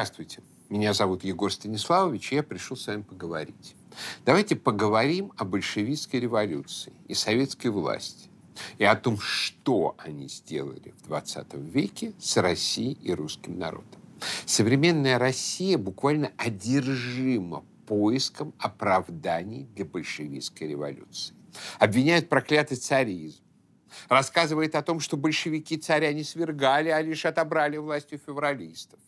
Здравствуйте. Меня зовут Егор Станиславович, и я пришел с вами поговорить. Давайте поговорим о большевистской революции и советской власти и о том, что они сделали в 20 веке с Россией и русским народом. Современная Россия буквально одержима поиском оправданий для большевистской революции. Обвиняют проклятый царизм, рассказывает о том, что большевики царя не свергали, а лишь отобрали власть у февралистов.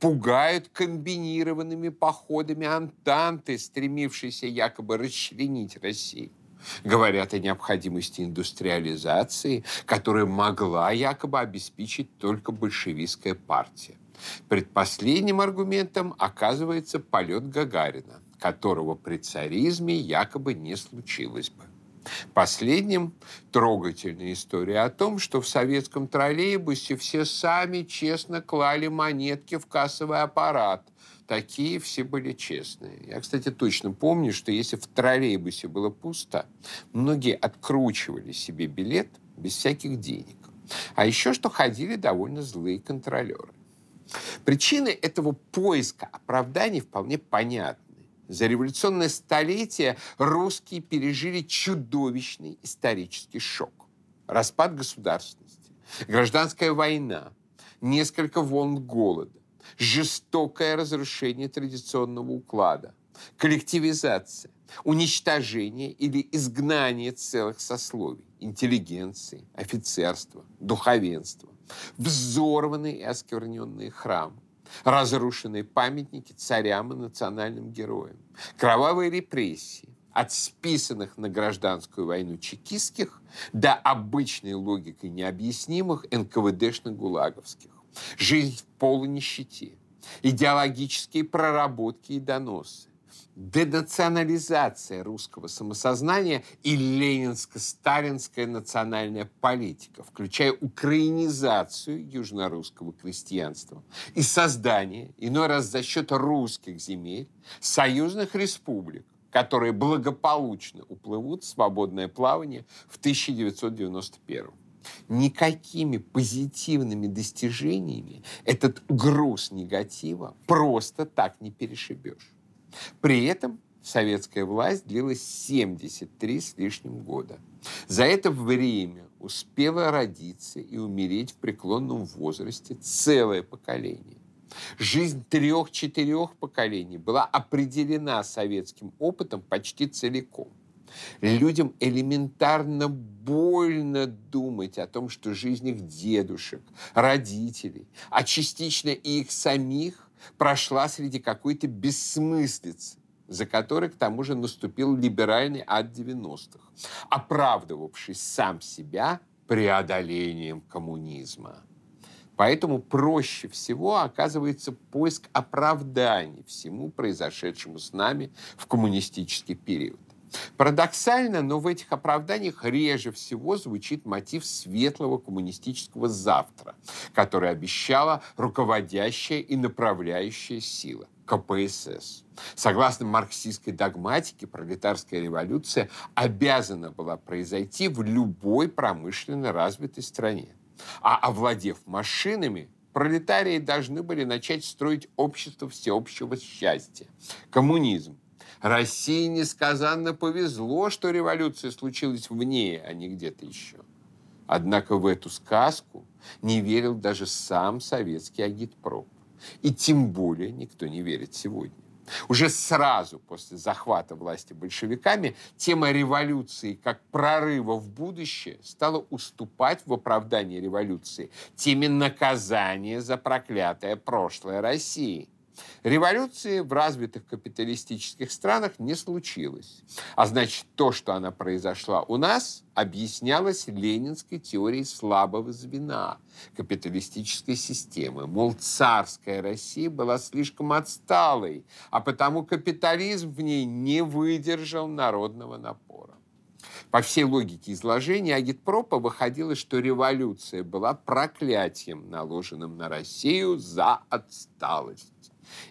Пугают комбинированными походами Антанты, стремившейся якобы расчленить Россию. Говорят о необходимости индустриализации, которую могла якобы обеспечить только большевистская партия. Предпоследним аргументом оказывается полет Гагарина, которого при царизме якобы не случилось бы. Последним трогательная история о том, что в советском троллейбусе все сами честно клали монетки в кассовый аппарат. Такие все были честные. Я, кстати, точно помню, что если в троллейбусе было пусто, многие откручивали себе билет без всяких денег. А еще что ходили довольно злые контролеры. Причины этого поиска оправданий вполне понятны. За революционное столетие русские пережили чудовищный исторический шок. Распад государственности, гражданская война, несколько волн голода, жестокое разрушение традиционного уклада, коллективизация, уничтожение или изгнание целых сословий, интеллигенции, офицерства, духовенства, взорванные и оскверненные храмы, разрушенные памятники царям и национальным героям, кровавые репрессии, от списанных на гражданскую войну чекистских до обычной логикой необъяснимых НКВДшных-гулаговских. Жизнь в полной нищете, идеологические проработки и доносы, денационализация русского самосознания и ленинско-сталинская национальная политика, включая украинизацию южнорусского крестьянства и создание, иной раз за счет русских земель, союзных республик, которые благополучно уплывут в свободное плавание в 1991 никакими позитивными достижениями этот груз негатива просто так не перешибешь. При этом советская власть длилась 73 с лишним года. За это время успело родиться и умереть в преклонном возрасте целое поколение. Жизнь трех-четырех поколений была определена советским опытом почти целиком. Людям элементарно больно думать о том, что жизнь их дедушек, родителей, а частично и их самих прошла среди какой-то бессмыслицы, за которой, к тому же, наступил либеральный ад 90-х, оправдывавший сам себя преодолением коммунизма. Поэтому проще всего оказывается поиск оправданий всему произошедшему с нами в коммунистический период. Парадоксально, но в этих оправданиях реже всего звучит мотив светлого коммунистического завтра, который обещала руководящая и направляющая сила КПСС. Согласно марксистской догматике, пролетарская революция обязана была произойти в любой промышленно развитой стране. А овладев машинами, пролетарии должны были начать строить общество всеобщего счастья. Коммунизм, России несказанно повезло, что революция случилась в ней, а не где-то еще. Однако в эту сказку не верил даже сам советский агитпроп. И тем более никто не верит сегодня. Уже сразу после захвата власти большевиками тема революции как прорыва в будущее стала уступать в оправдании революции теме наказания за проклятое прошлое России – Революции в развитых капиталистических странах не случилось. А значит, то, что она произошла у нас, объяснялось ленинской теорией слабого звена капиталистической системы. Мол, царская Россия была слишком отсталой, а потому капитализм в ней не выдержал народного напора. По всей логике изложения агитпропа выходило, что революция была проклятием, наложенным на Россию за отсталость.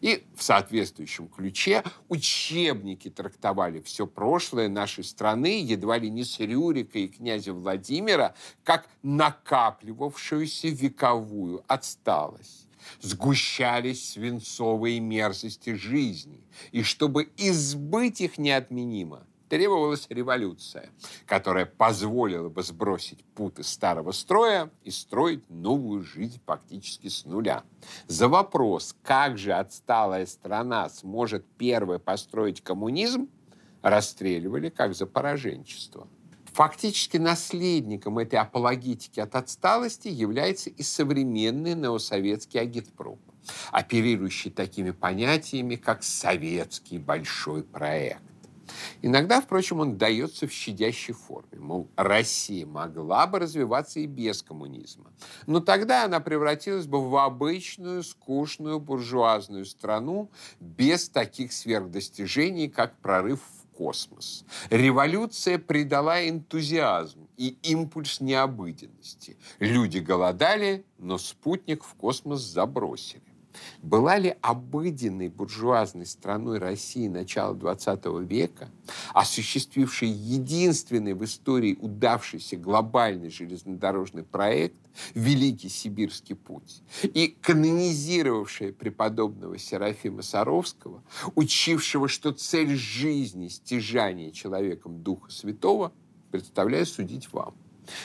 И в соответствующем ключе учебники трактовали все прошлое нашей страны, едва ли не с Рюрика и князя Владимира, как накапливавшуюся вековую отсталость. сгущались свинцовые мерзости жизни, и чтобы избыть их неотменимо, требовалась революция, которая позволила бы сбросить путы старого строя и строить новую жизнь фактически с нуля. За вопрос, как же отсталая страна сможет первой построить коммунизм, расстреливали как за пораженчество. Фактически наследником этой апологетики от отсталости является и современный неосоветский агитпроп, оперирующий такими понятиями, как «советский большой проект». Иногда, впрочем, он дается в щадящей форме. Мол, Россия могла бы развиваться и без коммунизма. Но тогда она превратилась бы в обычную, скучную, буржуазную страну без таких сверхдостижений, как прорыв в космос. Революция придала энтузиазм и импульс необыденности. Люди голодали, но спутник в космос забросили. Была ли обыденной буржуазной страной России начала XX века, осуществившей единственный в истории удавшийся глобальный железнодорожный проект «Великий Сибирский путь» и канонизировавшая преподобного Серафима Саровского, учившего, что цель жизни – стяжание человеком Духа Святого, представляю судить вам.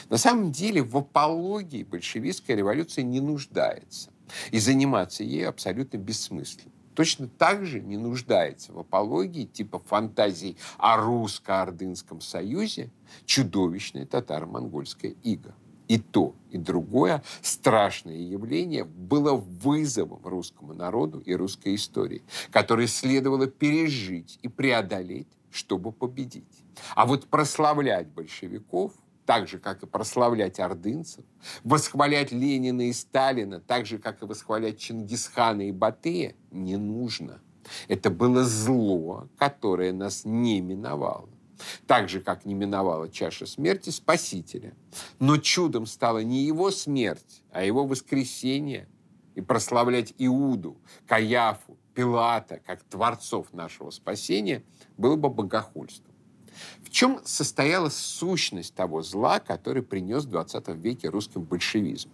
На самом деле в апологии большевистская революция не нуждается. И заниматься ей абсолютно бессмысленно. Точно так же не нуждается в апологии типа фантазий о русско-ордынском союзе чудовищная татаро-монгольская ига. И то, и другое страшное явление было вызовом русскому народу и русской истории, которые следовало пережить и преодолеть, чтобы победить. А вот прославлять большевиков так же, как и прославлять ордынцев, восхвалять Ленина и Сталина, так же, как и восхвалять Чингисхана и Батыя, не нужно. Это было зло, которое нас не миновало. Так же, как не миновала чаша смерти Спасителя. Но чудом стала не его смерть, а его воскресение. И прославлять Иуду, Каяфу, Пилата, как творцов нашего спасения, было бы богохульством. В чем состояла сущность того зла, который принес в 20 веке русским большевизм?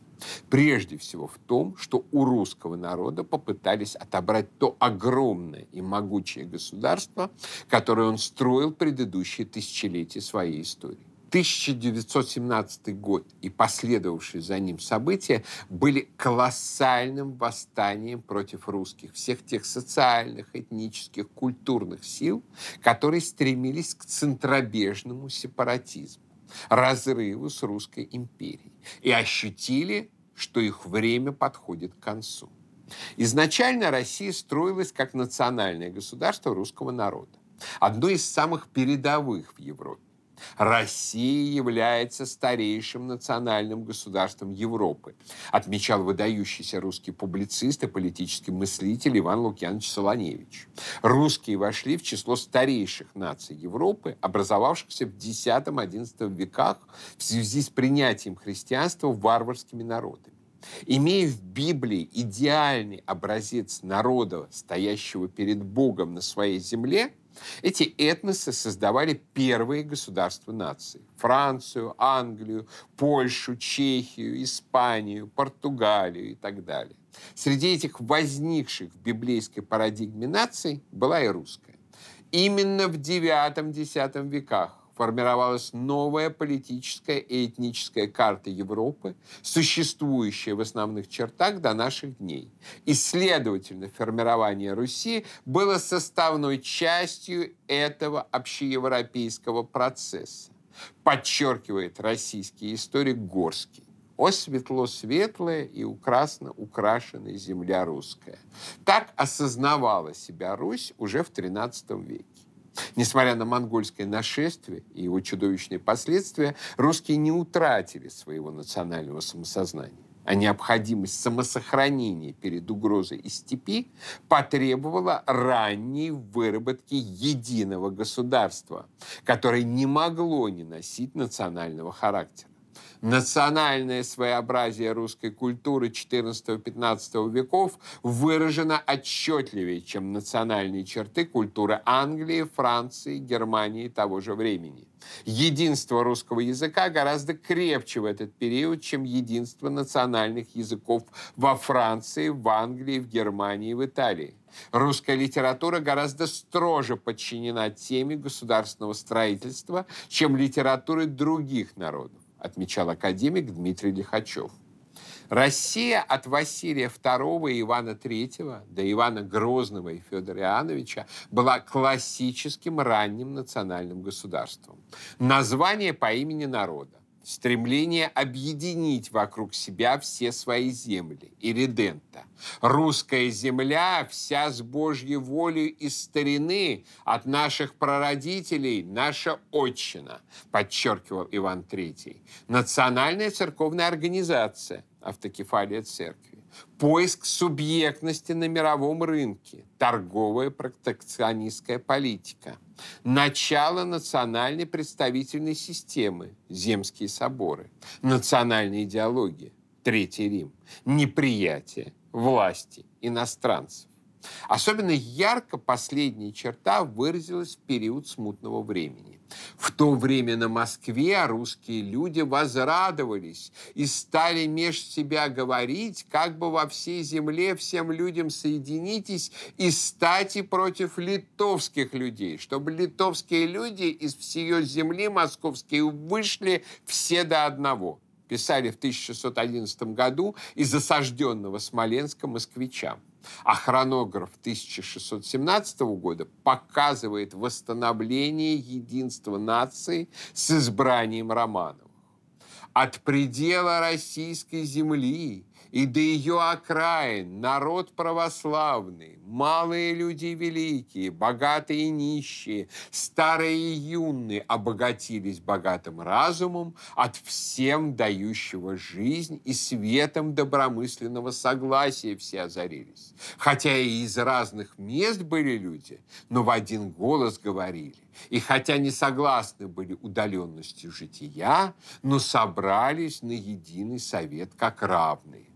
Прежде всего в том, что у русского народа попытались отобрать то огромное и могучее государство, которое он строил предыдущие тысячелетия своей истории. 1917 год и последовавшие за ним события были колоссальным восстанием против русских, всех тех социальных, этнических, культурных сил, которые стремились к центробежному сепаратизму, разрыву с русской империей и ощутили, что их время подходит к концу. Изначально Россия строилась как национальное государство русского народа, одно из самых передовых в Европе. Россия является старейшим национальным государством Европы, отмечал выдающийся русский публицист и политический мыслитель Иван Лукьянович Солоневич. Русские вошли в число старейших наций Европы, образовавшихся в X-XI веках в связи с принятием христианства варварскими народами. Имея в Библии идеальный образец народа, стоящего перед Богом на своей земле – эти этносы создавали первые государства нации. Францию, Англию, Польшу, Чехию, Испанию, Португалию и так далее. Среди этих возникших в библейской парадигме наций была и русская. Именно в IX-X веках формировалась новая политическая и этническая карта Европы, существующая в основных чертах до наших дней. И, следовательно, формирование Руси было составной частью этого общеевропейского процесса, подчеркивает российский историк Горский. «О светло-светлая и украсно украшенная земля русская». Так осознавала себя Русь уже в XIII веке. Несмотря на монгольское нашествие и его чудовищные последствия, русские не утратили своего национального самосознания а необходимость самосохранения перед угрозой из степи потребовала ранней выработки единого государства, которое не могло не носить национального характера. Национальное своеобразие русской культуры XIV-XV веков выражено отчетливее, чем национальные черты культуры Англии, Франции, Германии того же времени. Единство русского языка гораздо крепче в этот период, чем единство национальных языков во Франции, в Англии, в Германии, в Италии. Русская литература гораздо строже подчинена теме государственного строительства, чем литературы других народов отмечал академик Дмитрий Лихачев. Россия от Василия II и Ивана III до Ивана Грозного и Федора Иоанновича была классическим ранним национальным государством. Название по имени народа стремление объединить вокруг себя все свои земли, иридента. Русская земля вся с Божьей волей из старины, от наших прародителей наша отчина, подчеркивал Иван III. Национальная церковная организация, автокефалия церкви поиск субъектности на мировом рынке, торговая протекционистская политика, начало национальной представительной системы, земские соборы, национальная идеология, Третий Рим, неприятие власти иностранцев. Особенно ярко последняя черта выразилась в период смутного времени. В то время на Москве русские люди возрадовались и стали меж себя говорить, как бы во всей земле всем людям соединитесь и стати против литовских людей, чтобы литовские люди из всей земли московские вышли все до одного. Писали в 1611 году из осажденного Смоленска москвичам. А хронограф 1617 года показывает восстановление единства нации с избранием Романовых. От предела российской земли и до ее окраин народ православный, малые люди великие, богатые и нищие, старые и юные обогатились богатым разумом от всем дающего жизнь и светом добромысленного согласия все озарились. Хотя и из разных мест были люди, но в один голос говорили. И хотя не согласны были удаленностью жития, но собрались на единый совет как равные.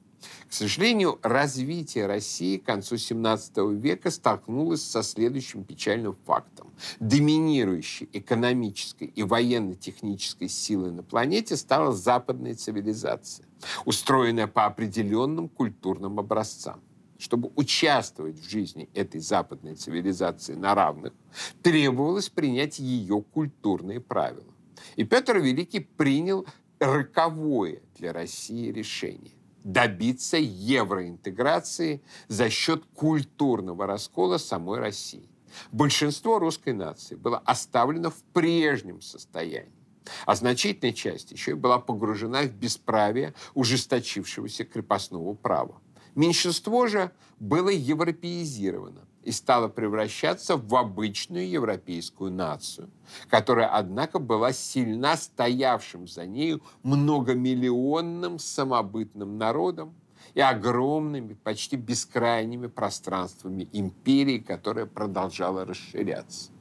К сожалению, развитие России к концу XVII века столкнулось со следующим печальным фактом. Доминирующей экономической и военно-технической силой на планете стала западная цивилизация, устроенная по определенным культурным образцам. Чтобы участвовать в жизни этой западной цивилизации на равных, требовалось принять ее культурные правила. И Петр Великий принял роковое для России решение добиться евроинтеграции за счет культурного раскола самой России. Большинство русской нации было оставлено в прежнем состоянии, а значительная часть еще и была погружена в бесправие ужесточившегося крепостного права. Меньшинство же было европеизировано и стала превращаться в обычную европейскую нацию, которая, однако, была сильна стоявшим за нею многомиллионным самобытным народом и огромными, почти бескрайними пространствами империи, которая продолжала расширяться.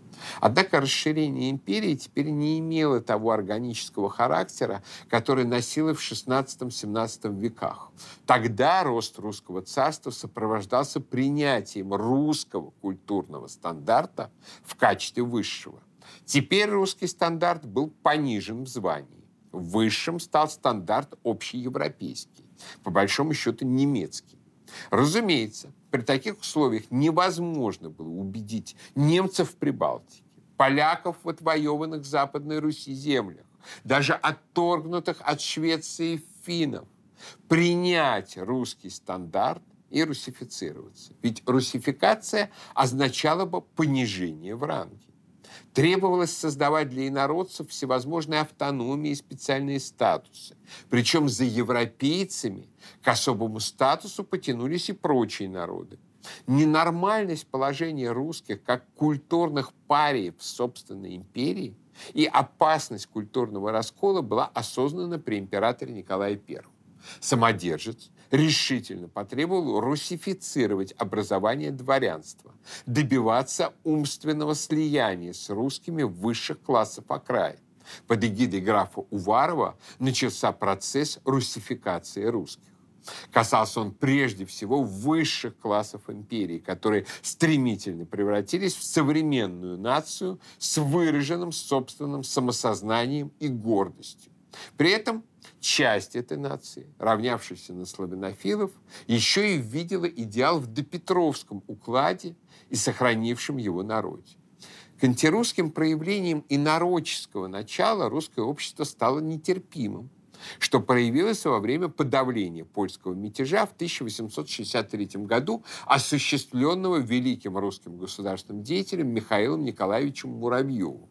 Однако расширение империи теперь не имело того органического характера, который носило в XVI-XVII веках. Тогда рост русского царства сопровождался принятием русского культурного стандарта в качестве высшего. Теперь русский стандарт был понижен в звании. Высшим стал стандарт общеевропейский, по большому счету немецкий. Разумеется, при таких условиях невозможно было убедить немцев в Прибалтике, поляков в отвоеванных Западной Руси землях, даже отторгнутых от Швеции финнов, принять русский стандарт и русифицироваться. Ведь русификация означала бы понижение в ранге. Требовалось создавать для инородцев всевозможные автономии и специальные статусы. Причем за европейцами к особому статусу потянулись и прочие народы. Ненормальность положения русских как культурных париев в собственной империи и опасность культурного раскола была осознана при императоре Николае I. Самодержец решительно потребовал русифицировать образование дворянства, добиваться умственного слияния с русскими высших классов окраин. под эгидой графа Уварова начался процесс русификации русских. Касался он прежде всего высших классов империи, которые стремительно превратились в современную нацию с выраженным собственным самосознанием и гордостью. При этом часть этой нации, равнявшаяся на славянофилов, еще и видела идеал в допетровском укладе и сохранившем его народе. К антирусским проявлениям инородческого начала русское общество стало нетерпимым, что проявилось во время подавления польского мятежа в 1863 году, осуществленного великим русским государственным деятелем Михаилом Николаевичем Муравьевым.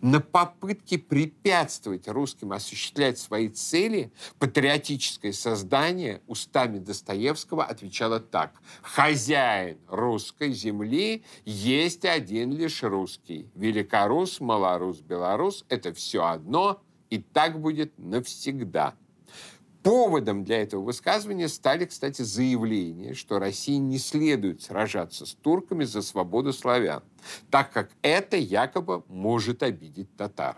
На попытки препятствовать русским осуществлять свои цели патриотическое создание устами Достоевского отвечало так. «Хозяин русской земли есть один лишь русский. Великорус, малорус, белорус – это все одно, и так будет навсегда. Поводом для этого высказывания стали, кстати, заявления, что России не следует сражаться с турками за свободу славян, так как это якобы может обидеть татар.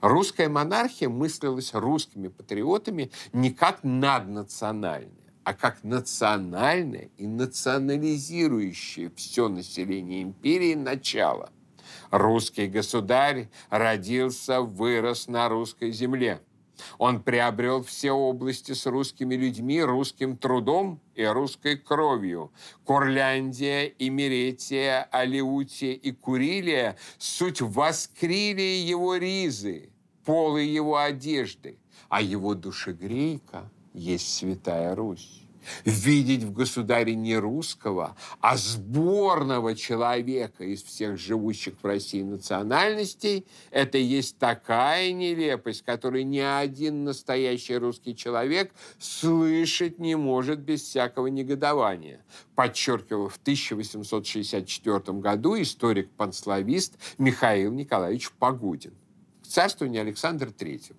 Русская монархия мыслилась русскими патриотами не как наднациональная, а как национальное и национализирующее все население империи начало – Русский государь родился, вырос на русской земле. Он приобрел все области с русскими людьми, русским трудом и русской кровью. Курляндия, Имеретия, Алиутия и Курилия – суть воскрили его ризы, полы его одежды, а его душегрейка есть Святая Русь видеть в государе не русского, а сборного человека из всех живущих в России национальностей, это есть такая нелепость, которую ни один настоящий русский человек слышать не может без всякого негодования, подчеркивал в 1864 году историк-панславист Михаил Николаевич Погудин. К царствованию Александра III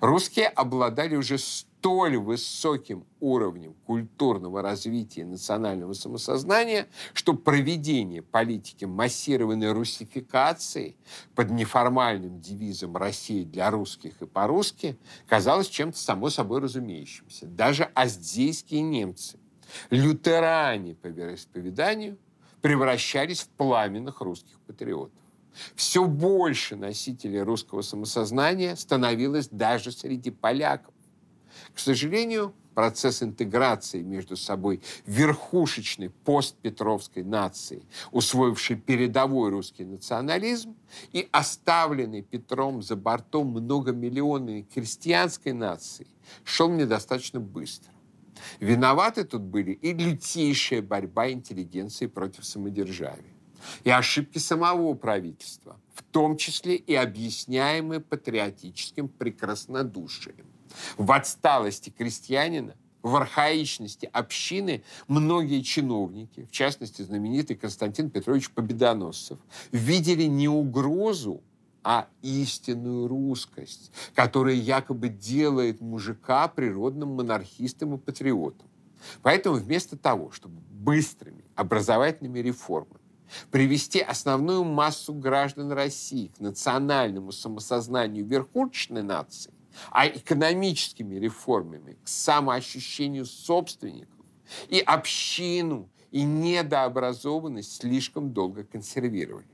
русские обладали уже столь высоким уровнем культурного развития национального самосознания, что проведение политики массированной русификации под неформальным девизом «Россия для русских и по-русски» казалось чем-то само собой разумеющимся. Даже аздейские немцы, лютеране по вероисповеданию, превращались в пламенных русских патриотов. Все больше носителей русского самосознания становилось даже среди поляков. К сожалению, процесс интеграции между собой верхушечной постпетровской нации, усвоившей передовой русский национализм, и оставленной Петром за бортом многомиллионной крестьянской нации, шел недостаточно быстро. Виноваты тут были и лютейшая борьба интеллигенции против самодержавия, и ошибки самого правительства, в том числе и объясняемые патриотическим прекраснодушием. В отсталости крестьянина, в архаичности общины многие чиновники, в частности знаменитый Константин Петрович Победоносцев, видели не угрозу, а истинную русскость, которая якобы делает мужика природным монархистом и патриотом. Поэтому вместо того, чтобы быстрыми образовательными реформами привести основную массу граждан России к национальному самосознанию верхушечной нации, а экономическими реформами к самоощущению собственников и общину, и недообразованность слишком долго консервировали.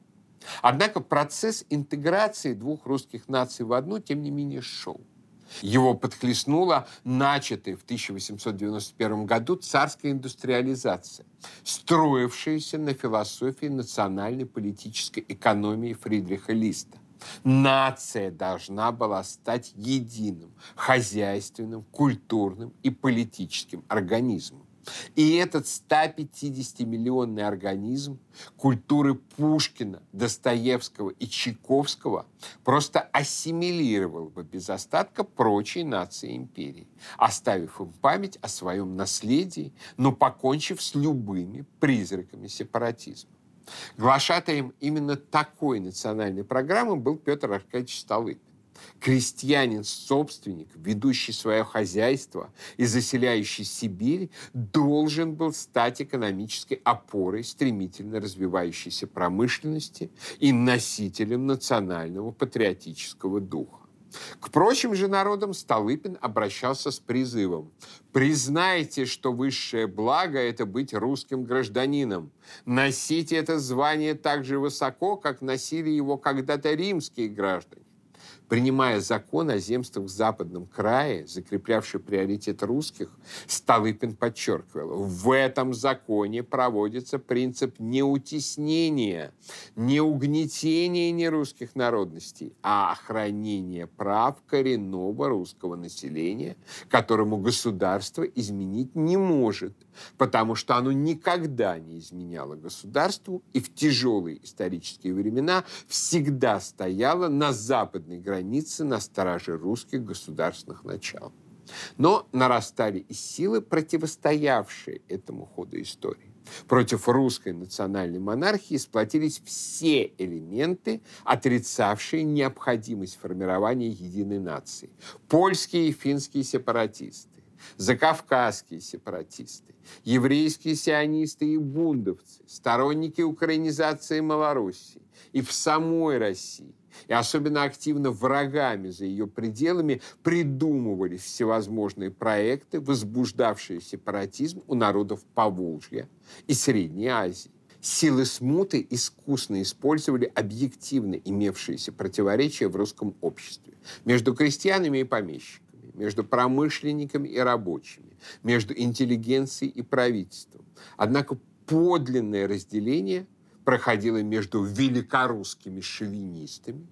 Однако процесс интеграции двух русских наций в одну, тем не менее, шел. Его подхлестнула начатая в 1891 году царская индустриализация, строившаяся на философии национальной политической экономии Фридриха Листа. Нация должна была стать единым, хозяйственным, культурным и политическим организмом. И этот 150-миллионный организм культуры Пушкина, Достоевского и Чайковского просто ассимилировал бы без остатка прочие нации империи, оставив им память о своем наследии, но покончив с любыми призраками сепаратизма. Глашатаем именно такой национальной программы был Петр Аркадьевич Столыпин. Крестьянин-собственник, ведущий свое хозяйство и заселяющий Сибирь, должен был стать экономической опорой стремительно развивающейся промышленности и носителем национального патриотического духа. К прочим же народам Столыпин обращался с призывом «Признайте, что высшее благо – это быть русским гражданином. Носите это звание так же высоко, как носили его когда-то римские граждане принимая закон о земствах в Западном крае, закреплявший приоритет русских, Столыпин подчеркивал, в этом законе проводится принцип не утеснения, не угнетения нерусских народностей, а охранения прав коренного русского населения, которому государство изменить не может, потому что оно никогда не изменяло государству и в тяжелые исторические времена всегда стояло на западной границе на страже русских государственных начал. Но нарастали и силы, противостоявшие этому ходу истории. Против русской национальной монархии сплотились все элементы, отрицавшие необходимость формирования единой нации. Польские и финские сепаратисты, закавказские сепаратисты, еврейские сионисты и бундовцы, сторонники украинизации Малороссии и в самой России, и особенно активно врагами за ее пределами придумывали всевозможные проекты, возбуждавшие сепаратизм у народов Поволжья и Средней Азии. Силы смуты искусно использовали объективно имевшиеся противоречия в русском обществе между крестьянами и помещиками между промышленниками и рабочими, между интеллигенцией и правительством. Однако подлинное разделение проходило между великорусскими шовинистами,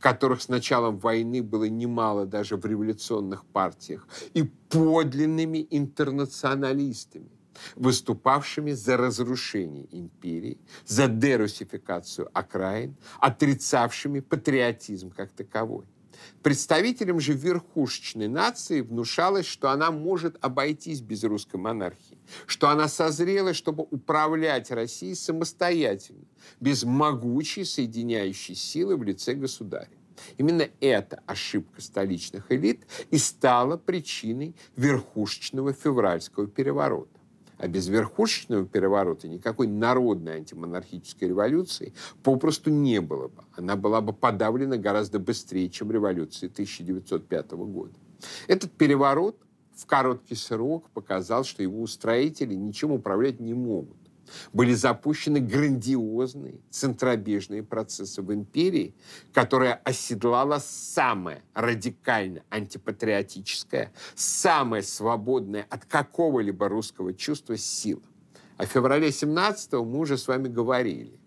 которых с началом войны было немало даже в революционных партиях, и подлинными интернационалистами, выступавшими за разрушение империи, за дерусификацию окраин, отрицавшими патриотизм как таковой. Представителям же верхушечной нации внушалось, что она может обойтись без русской монархии, что она созрела, чтобы управлять Россией самостоятельно, без могучей соединяющей силы в лице государя. Именно эта ошибка столичных элит и стала причиной верхушечного февральского переворота. А без верхушечного переворота никакой народной антимонархической революции попросту не было бы. Она была бы подавлена гораздо быстрее, чем революция 1905 года. Этот переворот в короткий срок показал, что его устроители ничем управлять не могут были запущены грандиозные центробежные процессы в империи, которая оседлала самое радикально антипатриотическое, самое свободное от какого-либо русского чувства сила. О феврале 17 мы уже с вами говорили.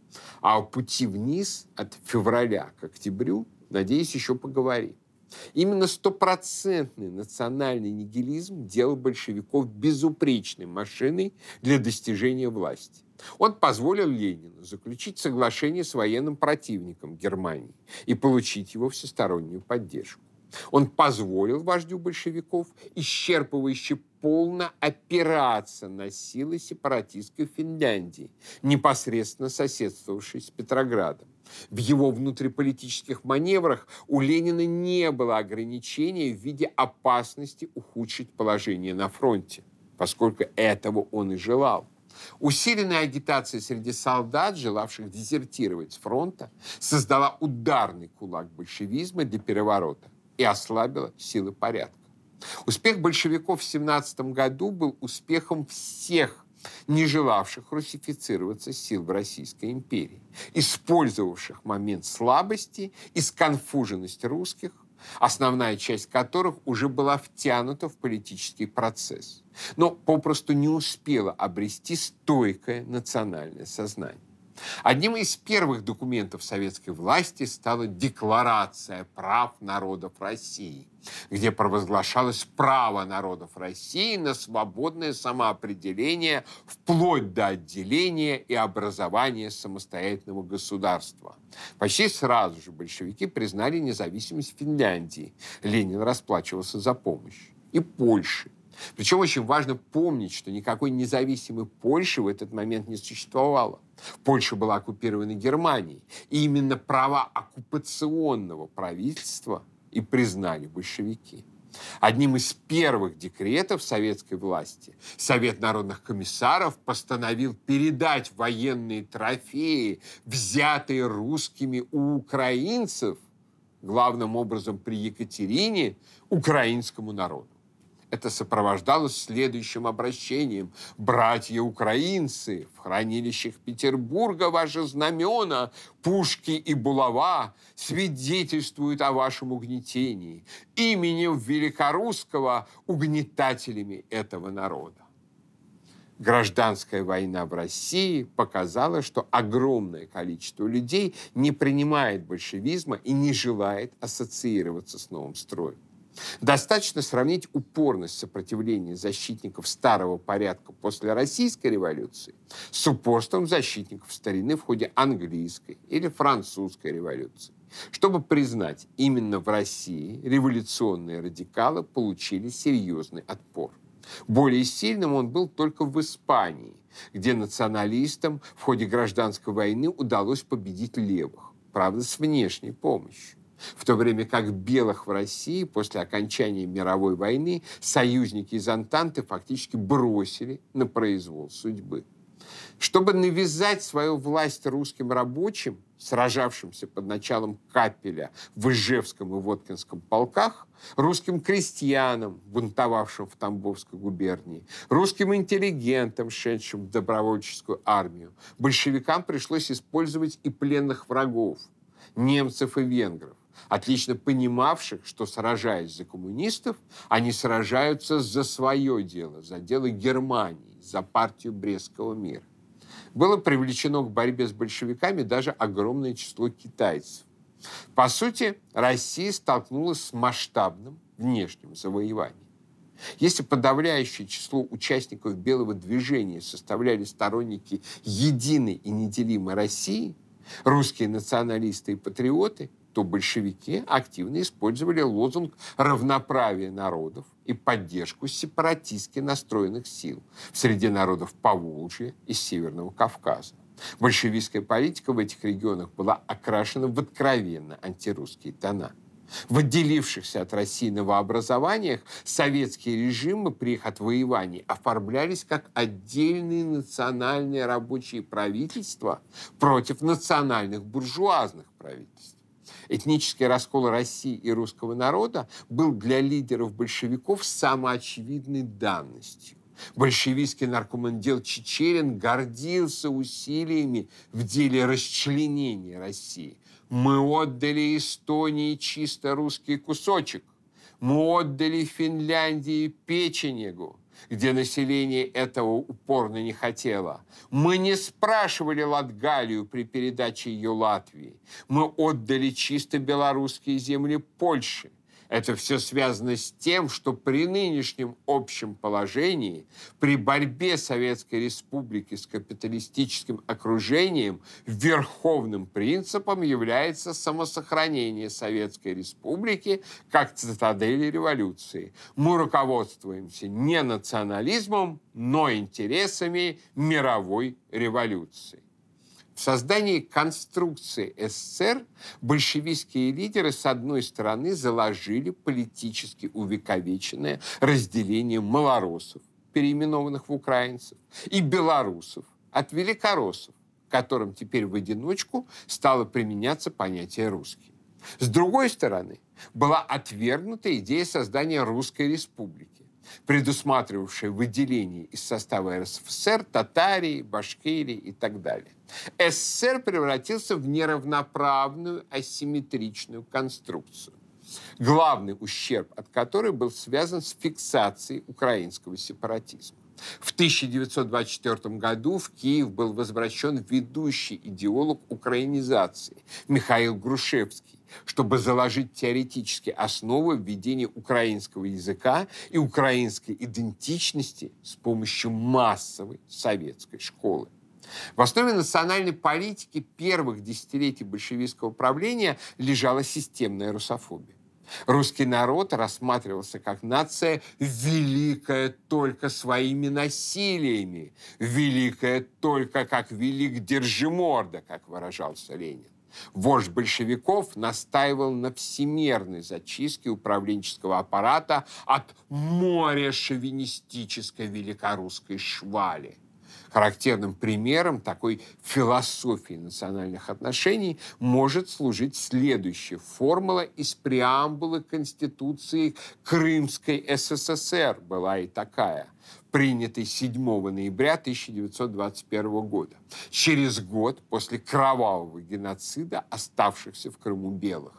А о пути вниз от февраля к октябрю, надеюсь, еще поговорим. Именно стопроцентный национальный нигилизм делал большевиков безупречной машиной для достижения власти. Он позволил Ленину заключить соглашение с военным противником Германии и получить его всестороннюю поддержку. Он позволил вождю большевиков исчерпывающе полно опираться на силы сепаратистской Финляндии, непосредственно соседствовавшей с Петроградом. В его внутриполитических маневрах у Ленина не было ограничения в виде опасности ухудшить положение на фронте, поскольку этого он и желал. Усиленная агитация среди солдат, желавших дезертировать с фронта, создала ударный кулак большевизма для переворота и ослабила силы порядка. Успех большевиков в 17 году был успехом всех не желавших русифицироваться сил в Российской империи, использовавших момент слабости и сконфуженности русских, основная часть которых уже была втянута в политический процесс, но попросту не успела обрести стойкое национальное сознание. Одним из первых документов советской власти стала Декларация прав народов России, где провозглашалось право народов России на свободное самоопределение вплоть до отделения и образования самостоятельного государства. Почти сразу же большевики признали независимость Финляндии. Ленин расплачивался за помощь. И Польши. Причем очень важно помнить, что никакой независимой Польши в этот момент не существовало. Польша была оккупирована Германией. И именно права оккупационного правительства и признали большевики. Одним из первых декретов советской власти Совет народных комиссаров постановил передать военные трофеи, взятые русскими у украинцев, главным образом при Екатерине, украинскому народу. Это сопровождалось следующим обращением. «Братья украинцы, в хранилищах Петербурга ваши знамена, пушки и булава свидетельствуют о вашем угнетении, именем великорусского угнетателями этого народа». Гражданская война в России показала, что огромное количество людей не принимает большевизма и не желает ассоциироваться с новым строем. Достаточно сравнить упорность сопротивления защитников старого порядка после Российской революции с упорством защитников старины в ходе английской или французской революции, чтобы признать, именно в России революционные радикалы получили серьезный отпор. Более сильным он был только в Испании, где националистам в ходе гражданской войны удалось победить левых, правда, с внешней помощью в то время как белых в России после окончания мировой войны союзники из Антанты фактически бросили на произвол судьбы. Чтобы навязать свою власть русским рабочим, сражавшимся под началом Капеля в Ижевском и Воткинском полках, русским крестьянам, бунтовавшим в Тамбовской губернии, русским интеллигентам, шедшим в добровольческую армию, большевикам пришлось использовать и пленных врагов, немцев и венгров отлично понимавших, что сражаясь за коммунистов, они сражаются за свое дело, за дело Германии, за партию Брестского мира. Было привлечено к борьбе с большевиками даже огромное число китайцев. По сути, Россия столкнулась с масштабным внешним завоеванием. Если подавляющее число участников белого движения составляли сторонники единой и неделимой России, русские националисты и патриоты, то большевики активно использовали лозунг равноправия народов и поддержку сепаратистски настроенных сил в среде народов Поволжья и Северного Кавказа. Большевистская политика в этих регионах была окрашена в откровенно антирусские тона. В отделившихся от России новообразованиях советские режимы при их отвоевании оформлялись как отдельные национальные рабочие правительства против национальных буржуазных правительств. Этнический раскол России и русского народа был для лидеров большевиков самоочевидной данностью. Большевистский наркомандел Чечерин гордился усилиями в деле расчленения России. Мы отдали Эстонии чисто русский кусочек. Мы отдали Финляндии печенегу где население этого упорно не хотело. Мы не спрашивали Латгалию при передаче ее Латвии. Мы отдали чисто белорусские земли Польши. Это все связано с тем, что при нынешнем общем положении, при борьбе Советской Республики с капиталистическим окружением, верховным принципом является самосохранение Советской Республики как цитадели революции. Мы руководствуемся не национализмом, но интересами мировой революции. В создании конструкции СССР большевистские лидеры, с одной стороны, заложили политически увековеченное разделение малоросов, переименованных в украинцев, и белорусов от великороссов, которым теперь в одиночку стало применяться понятие «русский». С другой стороны, была отвергнута идея создания Русской Республики предусматривавшее выделение из состава РСФСР Татарии, Башкирии и так далее. СССР превратился в неравноправную асимметричную конструкцию, главный ущерб от которой был связан с фиксацией украинского сепаратизма. В 1924 году в Киев был возвращен ведущий идеолог украинизации Михаил Грушевский, чтобы заложить теоретические основы введения украинского языка и украинской идентичности с помощью массовой советской школы. В основе национальной политики первых десятилетий большевистского правления лежала системная русофобия. Русский народ рассматривался как нация великая только своими насилиями, великая только как велик Держиморда, как выражался Ленин. Вождь большевиков настаивал на всемерной зачистке управленческого аппарата от моря шовинистической великорусской швали. Характерным примером такой философии национальных отношений может служить следующая формула из преамбулы Конституции Крымской СССР. Была и такая – принятый 7 ноября 1921 года, через год после кровавого геноцида оставшихся в Крыму белых.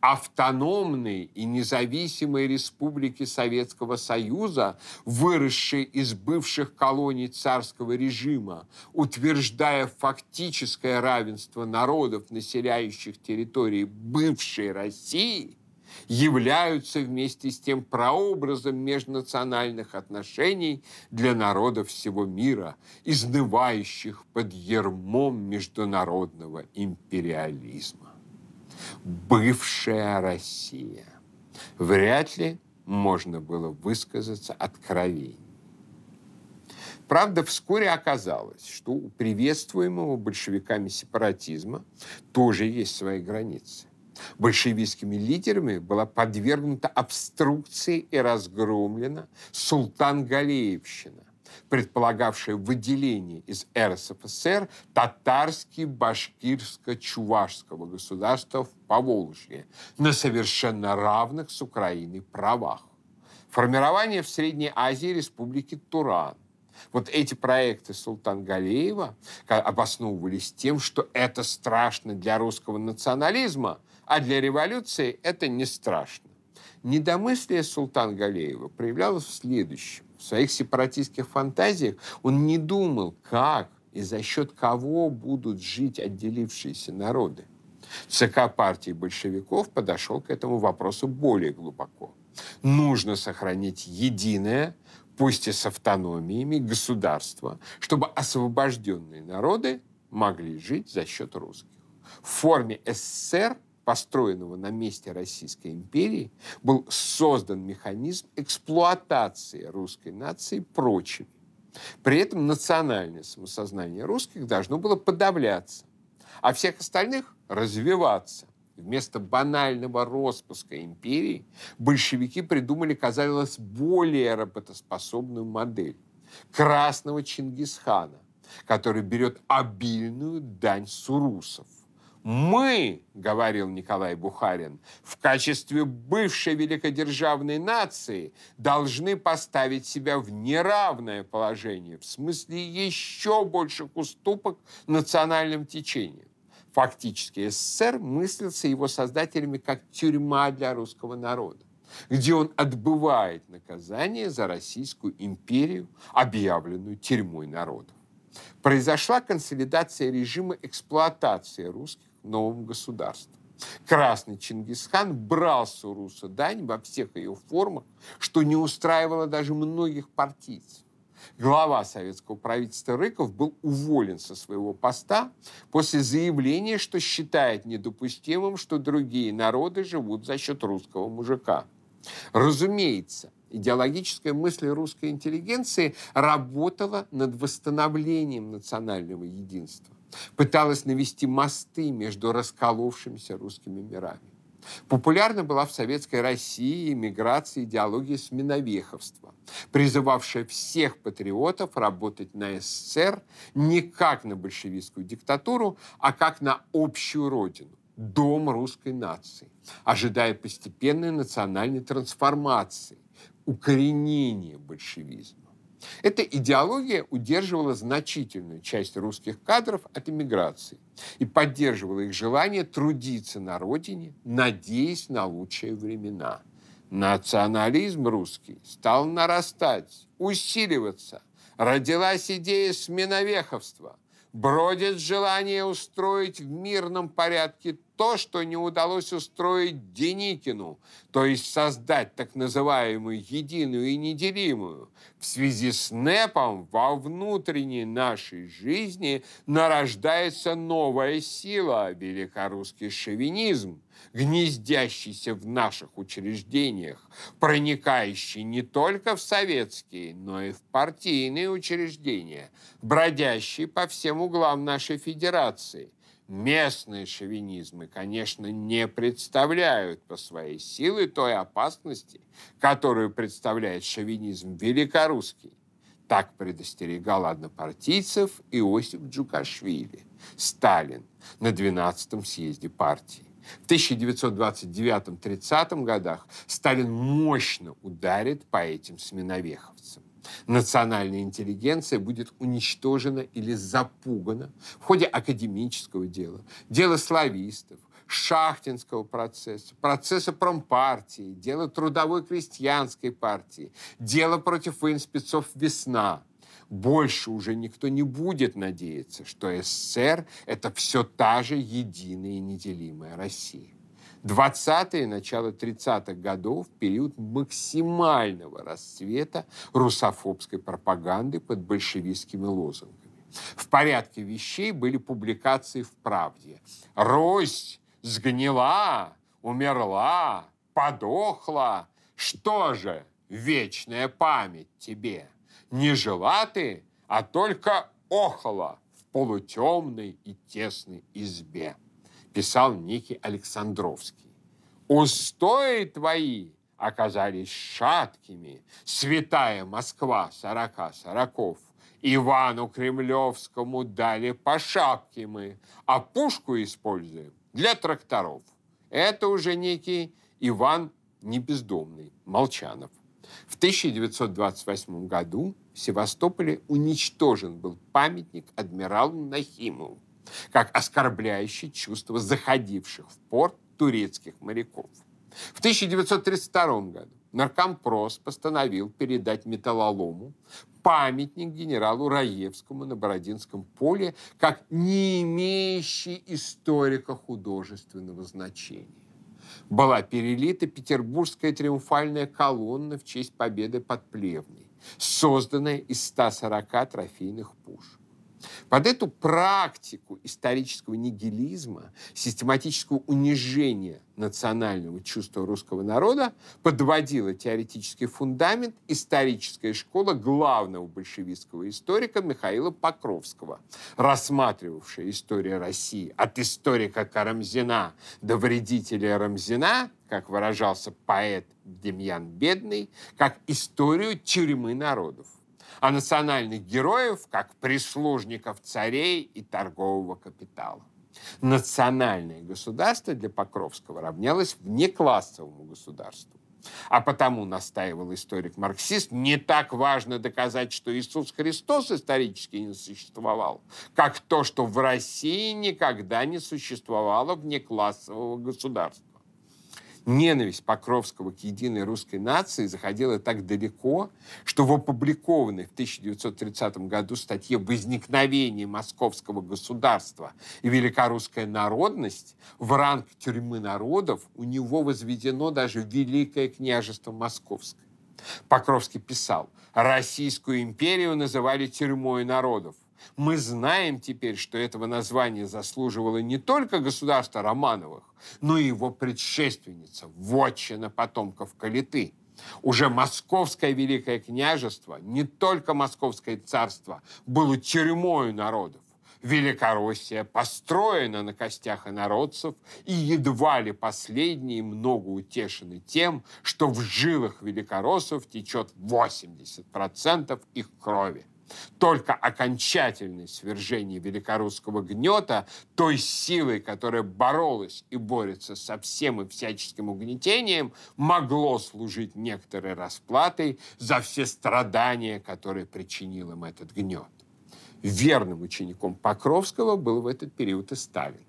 Автономные и независимые республики Советского Союза, выросшие из бывших колоний царского режима, утверждая фактическое равенство народов, населяющих территории бывшей России – являются вместе с тем прообразом межнациональных отношений для народов всего мира, изнывающих под ермом международного империализма. Бывшая Россия. Вряд ли можно было высказаться откровенней. Правда, вскоре оказалось, что у приветствуемого большевиками сепаратизма тоже есть свои границы большевистскими лидерами была подвергнута обструкции и разгромлена султан-галеевщина, предполагавшая выделение из РСФСР татарски-башкирско-чувашского государства в Поволжье на совершенно равных с Украиной правах. Формирование в Средней Азии республики Туран, вот эти проекты Султан Галеева обосновывались тем, что это страшно для русского национализма, а для революции это не страшно. Недомыслие Султан Галеева проявлялось в следующем. В своих сепаратистских фантазиях он не думал, как и за счет кого будут жить отделившиеся народы. ЦК партии большевиков подошел к этому вопросу более глубоко. Нужно сохранить единое, пусть и с автономиями, государство, чтобы освобожденные народы могли жить за счет русских. В форме СССР построенного на месте Российской империи, был создан механизм эксплуатации русской нации прочими. При этом национальное самосознание русских должно было подавляться, а всех остальных развиваться. Вместо банального распуска империи большевики придумали, казалось, более работоспособную модель красного Чингисхана, который берет обильную дань сурусов мы, говорил Николай Бухарин, в качестве бывшей великодержавной нации должны поставить себя в неравное положение, в смысле еще больших уступок национальным течениям. Фактически СССР мыслился его создателями как тюрьма для русского народа где он отбывает наказание за Российскую империю, объявленную тюрьмой народов. Произошла консолидация режима эксплуатации русских новым государством. Красный Чингисхан брал с Уруса дань во всех ее формах, что не устраивало даже многих партийцев. Глава советского правительства Рыков был уволен со своего поста после заявления, что считает недопустимым, что другие народы живут за счет русского мужика. Разумеется, идеологическая мысль русской интеллигенции работала над восстановлением национального единства пыталась навести мосты между расколовшимися русскими мирами. Популярна была в советской России эмиграция идеология сменовеховства, призывавшая всех патриотов работать на СССР не как на большевистскую диктатуру, а как на общую родину, дом русской нации, ожидая постепенной национальной трансформации, укоренения большевизма. Эта идеология удерживала значительную часть русских кадров от эмиграции и поддерживала их желание трудиться на родине, надеясь на лучшие времена. Национализм русский стал нарастать, усиливаться. Родилась идея сменовеховства. Бродит желание устроить в мирном порядке то, что не удалось устроить Деникину, то есть создать так называемую единую и неделимую. В связи с НЭПом во внутренней нашей жизни нарождается новая сила – великорусский шовинизм, гнездящийся в наших учреждениях, проникающий не только в советские, но и в партийные учреждения, бродящий по всем углам нашей федерации – местные шовинизмы, конечно, не представляют по своей силе той опасности, которую представляет шовинизм великорусский. Так предостерегал однопартийцев Иосиф Джукашвили, Сталин, на 12-м съезде партии. В 1929-30 годах Сталин мощно ударит по этим сменовеховцам. Национальная интеллигенция будет уничтожена или запугана в ходе академического дела, дела славистов, шахтинского процесса, процесса промпартии, дела трудовой крестьянской партии, дела против военспецов «Весна», больше уже никто не будет надеяться, что СССР – это все та же единая и неделимая Россия. 20-е и начало 30-х годов – период максимального расцвета русофобской пропаганды под большевистскими лозунгами. В порядке вещей были публикации в «Правде». «Русь сгнила, умерла, подохла. Что же, вечная память тебе?» Не жила ты, а только охала в полутемной и тесной избе, писал некий Александровский. Устои твои оказались шаткими, святая Москва сорока сороков, Ивану Кремлевскому дали по шапке мы, а пушку используем для тракторов. Это уже некий Иван Небездомный, Молчанов. В 1928 году в Севастополе уничтожен был памятник адмиралу Нахимову, как оскорбляющий чувства заходивших в порт турецких моряков. В 1932 году Наркомпрос постановил передать металлолому памятник генералу Раевскому на Бородинском поле как не имеющий историко-художественного значения была перелита петербургская триумфальная колонна в честь победы под Плевной, созданная из 140 трофейных пушек. Под эту практику исторического нигилизма, систематического унижения национального чувства русского народа подводила теоретический фундамент историческая школа главного большевистского историка Михаила Покровского, рассматривавшая историю России от историка Карамзина до вредителя Рамзина, как выражался поэт Демьян Бедный, как историю тюрьмы народов а национальных героев как прислужников царей и торгового капитала. Национальное государство для Покровского равнялось внеклассовому государству. А потому, настаивал историк-марксист, не так важно доказать, что Иисус Христос исторически не существовал, как то, что в России никогда не существовало внеклассового государства. Ненависть Покровского к единой русской нации заходила так далеко, что в опубликованной в 1930 году статье «Возникновение московского государства и великорусская народность» в ранг тюрьмы народов у него возведено даже Великое княжество Московское. Покровский писал, Российскую империю называли тюрьмой народов. Мы знаем теперь, что этого названия заслуживало не только государство Романовых, но и его предшественница, вотчина потомков Калиты. Уже Московское Великое княжество, не только Московское царство, было тюрьмой народов. Великороссия построена на костях инородцев, и едва ли последние много утешены тем, что в жилах великороссов течет 80% их крови. Только окончательное свержение великорусского гнета, той силой, которая боролась и борется со всем и всяческим угнетением, могло служить некоторой расплатой за все страдания, которые причинил им этот гнет. Верным учеником Покровского был в этот период и Сталин.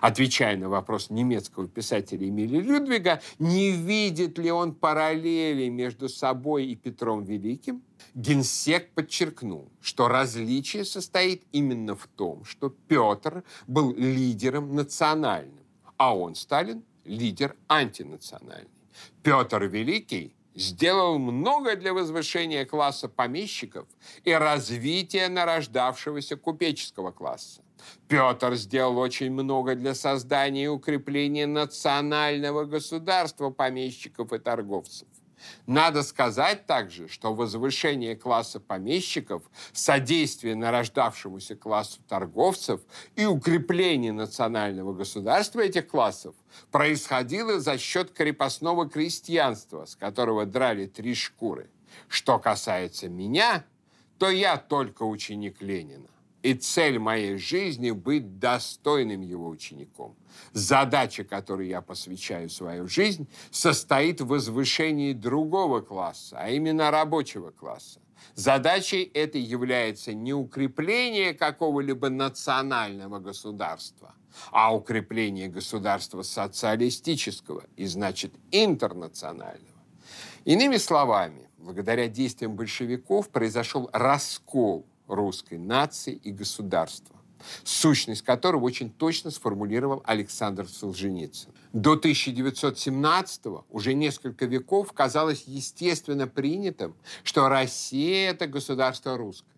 Отвечая на вопрос немецкого писателя Эмили Людвига, не видит ли он параллели между собой и Петром Великим, Генсек подчеркнул, что различие состоит именно в том, что Петр был лидером национальным, а он, Сталин, лидер антинациональный. Петр Великий сделал много для возвышения класса помещиков и развития нарождавшегося купеческого класса. Петр сделал очень много для создания и укрепления национального государства помещиков и торговцев. Надо сказать также, что возвышение класса помещиков, содействие нарождавшемуся классу торговцев и укрепление национального государства этих классов происходило за счет крепостного крестьянства, с которого драли три шкуры. Что касается меня, то я только ученик Ленина. И цель моей жизни – быть достойным его учеником. Задача, которой я посвящаю свою жизнь, состоит в возвышении другого класса, а именно рабочего класса. Задачей этой является не укрепление какого-либо национального государства, а укрепление государства социалистического и, значит, интернационального. Иными словами, благодаря действиям большевиков произошел раскол русской нации и государства, сущность которого очень точно сформулировал Александр Солженицын. До 1917-го, уже несколько веков, казалось естественно принятым, что Россия – это государство русское.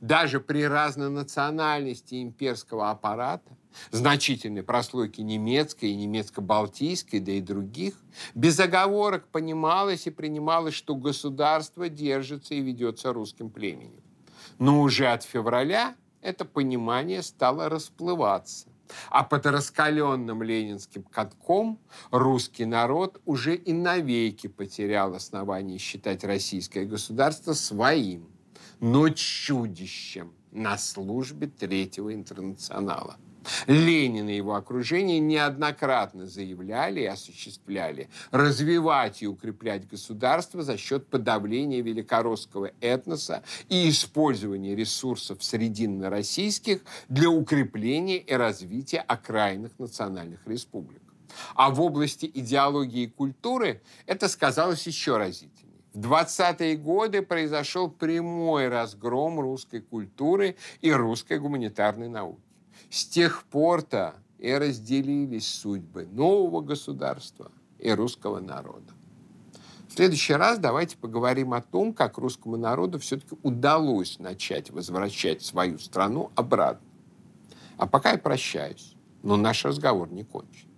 Даже при разнонациональности имперского аппарата, значительной прослойки немецкой и немецко-балтийской, да и других, без оговорок понималось и принималось, что государство держится и ведется русским племенем. Но уже от февраля это понимание стало расплываться. А под раскаленным ленинским катком русский народ уже и навеки потерял основание считать российское государство своим, но чудищем на службе Третьего интернационала. Ленин и его окружение неоднократно заявляли и осуществляли развивать и укреплять государство за счет подавления великоросского этноса и использования ресурсов срединно-российских для укрепления и развития окраинных национальных республик. А в области идеологии и культуры это сказалось еще разительнее. В 20-е годы произошел прямой разгром русской культуры и русской гуманитарной науки. С тех пор-то и разделились судьбы нового государства и русского народа. В следующий раз давайте поговорим о том, как русскому народу все-таки удалось начать возвращать свою страну обратно. А пока я прощаюсь, но наш разговор не кончен.